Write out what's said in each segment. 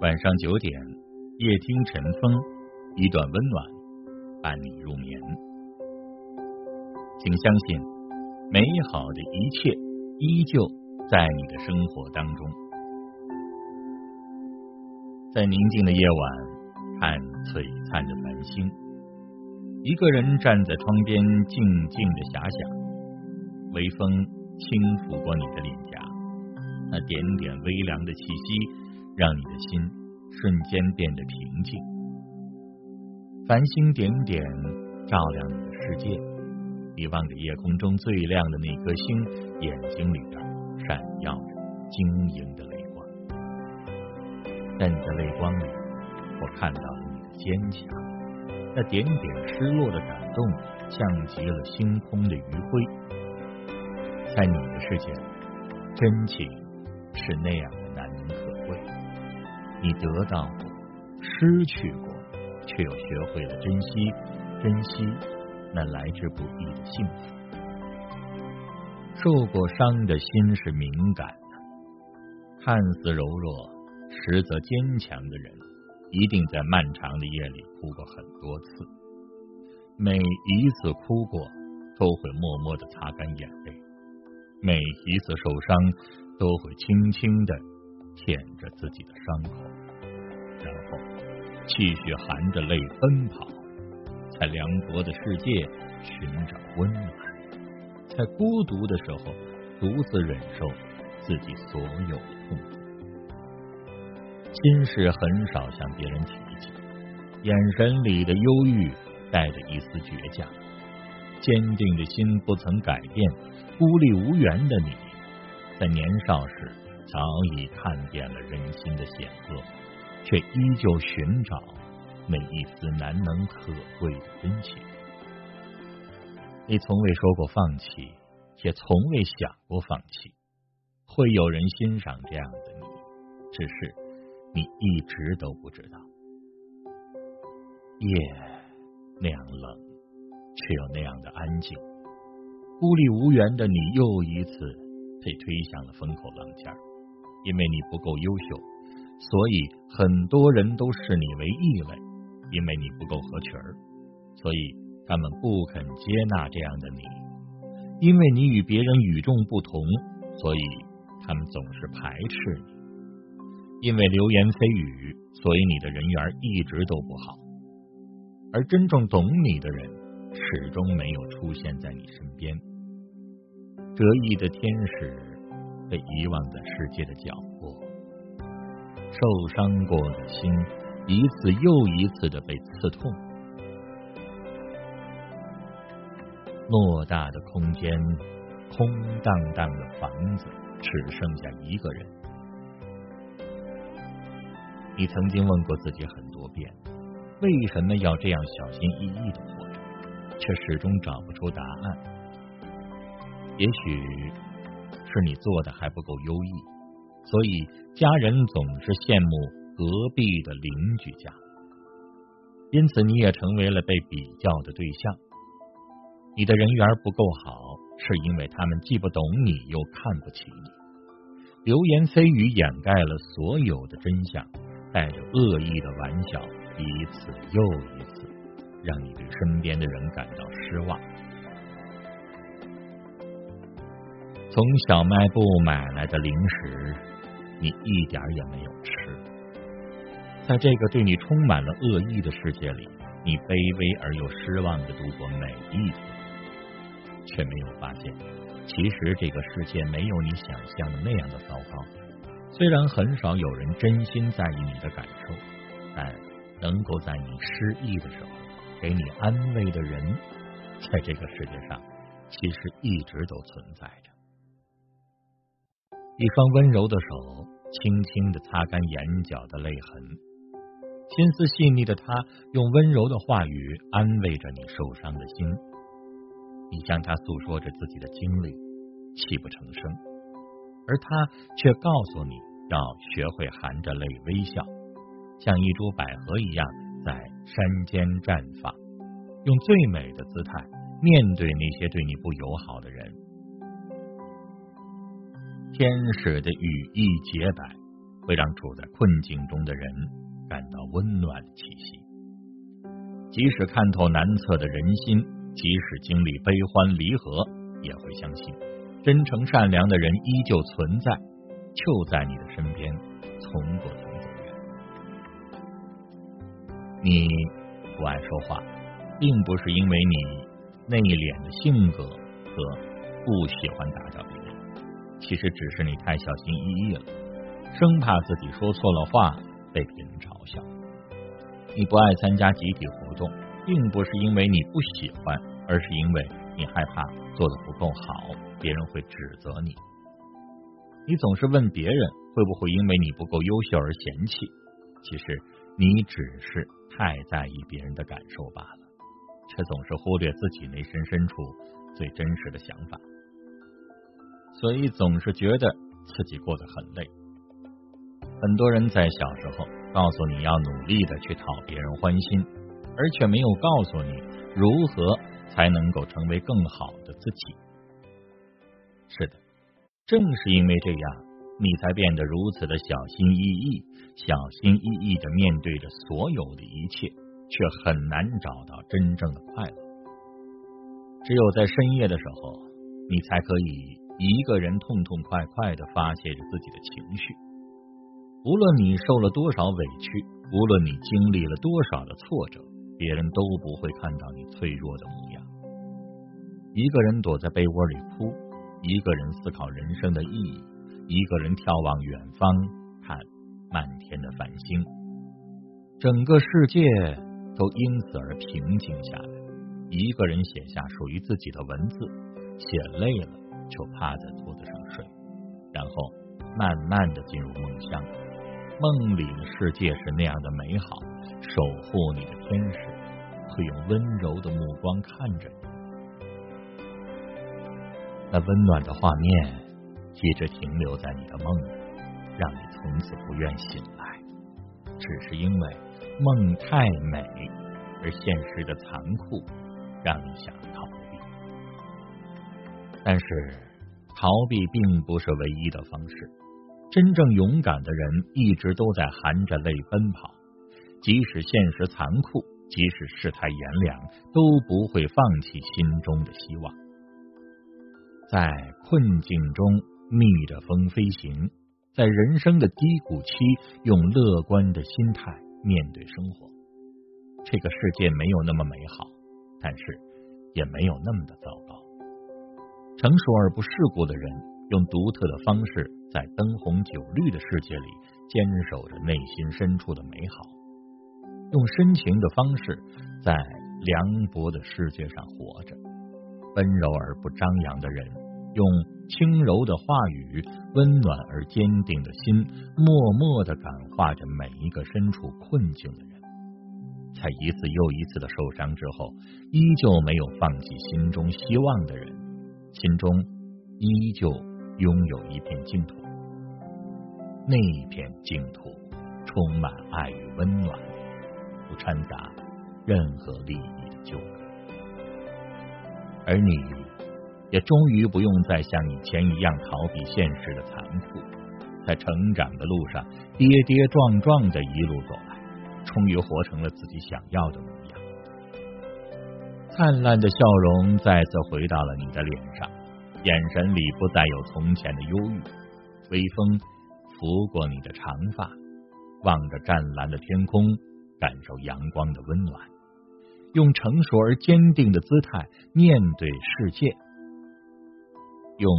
晚上九点，夜听晨风，一段温暖伴你入眠。请相信，美好的一切依旧在你的生活当中。在宁静的夜晚，看璀璨的繁星，一个人站在窗边，静静的遐想，微风轻拂过你的脸颊，那点点微凉的气息。让你的心瞬间变得平静，繁星点点照亮你的世界。你望着夜空中最亮的那颗星，眼睛里边闪耀着晶莹的泪光。在你的泪光里，我看到了你的坚强。那点点失落的感动，像极了星空的余晖。在你的世界，真情是那样的。你得到过，失去过，却又学会了珍惜，珍惜那来之不易的幸福。受过伤的心是敏感的，看似柔弱，实则坚强的人，一定在漫长的夜里哭过很多次。每一次哭过，都会默默的擦干眼泪；每一次受伤，都会轻轻的。舔着自己的伤口，然后继续含着泪奔跑，在凉薄的世界寻找温暖，在孤独的时候独自忍受自己所有的痛苦。心事很少向别人提起，眼神里的忧郁带着一丝倔强，坚定的心不曾改变。孤立无援的你，在年少时。早已看遍了人心的险恶，却依旧寻找那一丝难能可贵的真情。你从未说过放弃，也从未想过放弃。会有人欣赏这样的你，只是你一直都不知道。夜那样冷，却又那样的安静。孤立无援的你，又一次被推向了风口浪尖儿。因为你不够优秀，所以很多人都视你为异类；因为你不够合群儿，所以他们不肯接纳这样的你；因为你与别人与众不同，所以他们总是排斥你；因为流言蜚语，所以你的人缘一直都不好。而真正懂你的人，始终没有出现在你身边。折翼的天使。被遗忘在世界的角落，受伤过的心一次又一次的被刺痛。偌大的空间，空荡荡的房子，只剩下一个人。你曾经问过自己很多遍，为什么要这样小心翼翼的活着，却始终找不出答案。也许。是你做的还不够优异，所以家人总是羡慕隔壁的邻居家，因此你也成为了被比较的对象。你的人缘不够好，是因为他们既不懂你，又看不起你。流言蜚语掩盖了所有的真相，带着恶意的玩笑，一次又一次，让你对身边的人感到失望。从小卖部买来的零食，你一点也没有吃。在这个对你充满了恶意的世界里，你卑微而又失望的度过每一天，却没有发现，其实这个世界没有你想象的那样的糟糕。虽然很少有人真心在意你的感受，但能够在你失意的时候给你安慰的人，在这个世界上其实一直都存在着。一双温柔的手轻轻的擦干眼角的泪痕，心思细腻的他用温柔的话语安慰着你受伤的心。你向他诉说着自己的经历，泣不成声，而他却告诉你要学会含着泪微笑，像一株百合一样在山间绽放，用最美的姿态面对那些对你不友好的人。天使的羽翼洁白，会让处在困境中的人感到温暖的气息。即使看透难测的人心，即使经历悲欢离合，也会相信真诚善良的人依旧存在，就在你的身边，从不曾走远。你不爱说话，并不是因为你内敛的性格和不喜欢打搅别人，其实只是你太小心翼翼了，生怕自己说错了话被别人嘲笑。你不爱参加集体活动，并不是因为你不喜欢，而是因为你害怕做的不够好，别人会指责你。你总是问别人会不会因为你不够优秀而嫌弃，其实你只是太在意别人的感受罢了，却总是忽略自己内心深处最真实的想法，所以总是觉得自己过得很累。很多人在小时候。告诉你要努力的去讨别人欢心，而却没有告诉你如何才能够成为更好的自己。是的，正是因为这样，你才变得如此的小心翼翼，小心翼翼的面对着所有的一切，却很难找到真正的快乐。只有在深夜的时候，你才可以一个人痛痛快快的发泄着自己的情绪。无论你受了多少委屈，无论你经历了多少的挫折，别人都不会看到你脆弱的模样。一个人躲在被窝里哭，一个人思考人生的意义，一个人眺望远方看漫天的繁星，整个世界都因此而平静下来。一个人写下属于自己的文字，写累了就趴在桌子上睡，然后慢慢的进入梦乡。梦里的世界是那样的美好，守护你的天使会用温柔的目光看着你。那温暖的画面一直停留在你的梦里，让你从此不愿醒来，只是因为梦太美，而现实的残酷让你想逃。但是逃避并不是唯一的方式。真正勇敢的人一直都在含着泪奔跑，即使现实残酷，即使世态炎凉，都不会放弃心中的希望。在困境中逆着风飞行，在人生的低谷期用乐观的心态面对生活。这个世界没有那么美好，但是也没有那么的糟糕。成熟而不世故的人。用独特的方式，在灯红酒绿的世界里坚守着内心深处的美好；用深情的方式，在凉薄的世界上活着。温柔而不张扬的人，用轻柔的话语、温暖而坚定的心，默默的感化着每一个身处困境的人。在一次又一次的受伤之后，依旧没有放弃心中希望的人，心中依旧。拥有一片净土，那一片净土充满爱与温暖，不掺杂任何利益的纠葛。而你也终于不用再像以前一样逃避现实的残酷，在成长的路上跌跌撞撞的一路走来，终于活成了自己想要的模样。灿烂的笑容再次回到了你的脸上。眼神里不再有从前的忧郁，微风拂过你的长发，望着湛蓝的天空，感受阳光的温暖，用成熟而坚定的姿态面对世界，用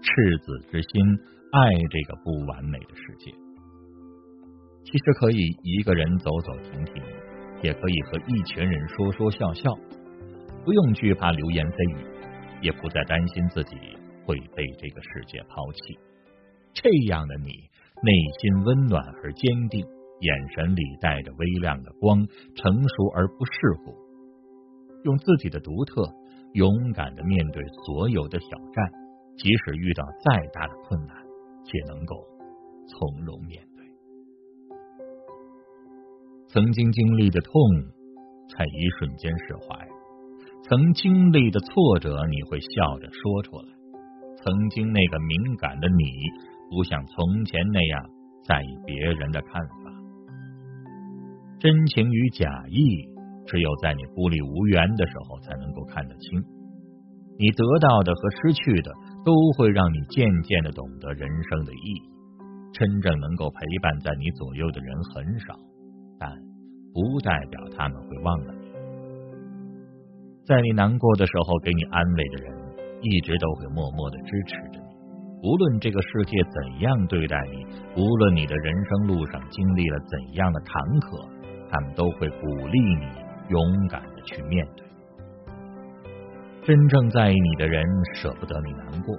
赤子之心爱这个不完美的世界。其实可以一个人走走停停，也可以和一群人说说笑笑，不用惧怕流言蜚语。也不再担心自己会被这个世界抛弃，这样的你内心温暖而坚定，眼神里带着微亮的光，成熟而不世故，用自己的独特勇敢的面对所有的挑战，即使遇到再大的困难，也能够从容面对。曾经经历的痛，在一瞬间释怀。曾经历的挫折，你会笑着说出来；曾经那个敏感的你，不像从前那样在意别人的看法。真情与假意，只有在你孤立无援的时候才能够看得清。你得到的和失去的，都会让你渐渐的懂得人生的意义。真正能够陪伴在你左右的人很少，但不代表他们会忘了。在你难过的时候给你安慰的人，一直都会默默的支持着你。无论这个世界怎样对待你，无论你的人生路上经历了怎样的坎坷，他们都会鼓励你勇敢的去面对。真正在意你的人舍不得你难过，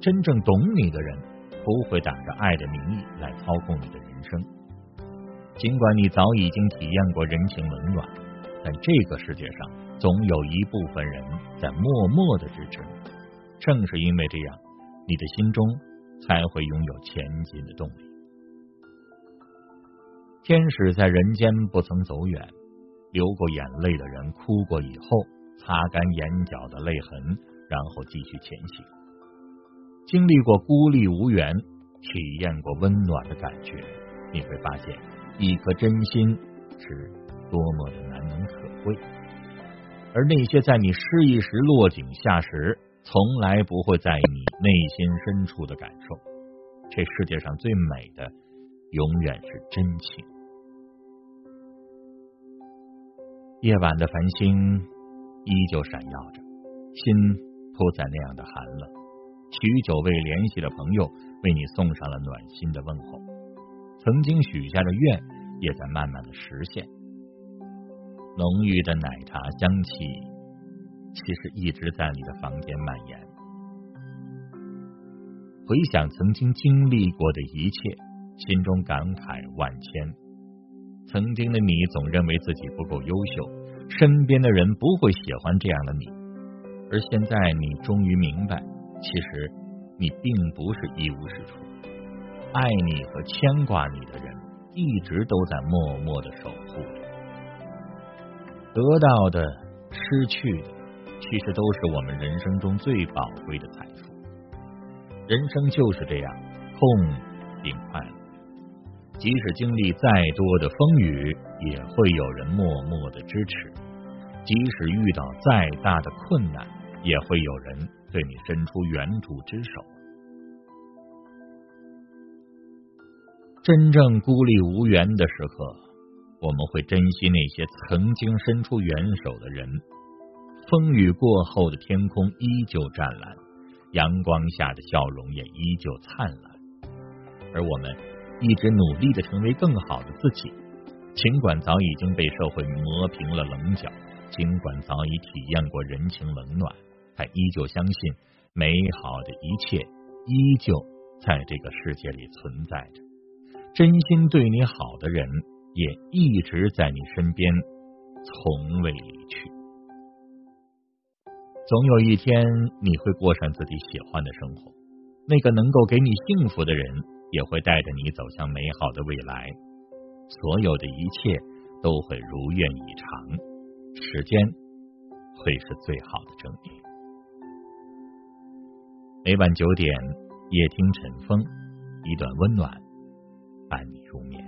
真正懂你的人不会打着爱的名义来操控你的人生。尽管你早已经体验过人情冷暖，但这个世界上。总有一部分人在默默的支持，正是因为这样，你的心中才会拥有前进的动力。天使在人间不曾走远，流过眼泪的人哭过以后，擦干眼角的泪痕，然后继续前行。经历过孤立无援，体验过温暖的感觉，你会发现，一颗真心是多么的难能可贵。而那些在你失意时落井下石，从来不会在意你内心深处的感受。这世界上最美的，永远是真情。夜晚的繁星依旧闪耀着，心不再那样的寒冷。许久未联系的朋友为你送上了暖心的问候，曾经许下的愿也在慢慢的实现。浓郁的奶茶香气，其实一直在你的房间蔓延。回想曾经经历过的一切，心中感慨万千。曾经的你总认为自己不够优秀，身边的人不会喜欢这样的你。而现在你终于明白，其实你并不是一无是处，爱你和牵挂你的人，一直都在默默的守护着。得到的、失去的，其实都是我们人生中最宝贵的财富。人生就是这样，痛并快乐。即使经历再多的风雨，也会有人默默的支持；即使遇到再大的困难，也会有人对你伸出援助之手。真正孤立无援的时刻。我们会珍惜那些曾经伸出援手的人。风雨过后的天空依旧湛蓝，阳光下的笑容也依旧灿烂。而我们一直努力的成为更好的自己。尽管早已经被社会磨平了棱角，尽管早已体验过人情冷暖，但依旧相信美好的一切依旧在这个世界里存在着。真心对你好的人。也一直在你身边，从未离去。总有一天，你会过上自己喜欢的生活。那个能够给你幸福的人，也会带着你走向美好的未来。所有的一切都会如愿以偿，时间会是最好的证明。每晚九点，夜听晨风，一段温暖，伴你入眠。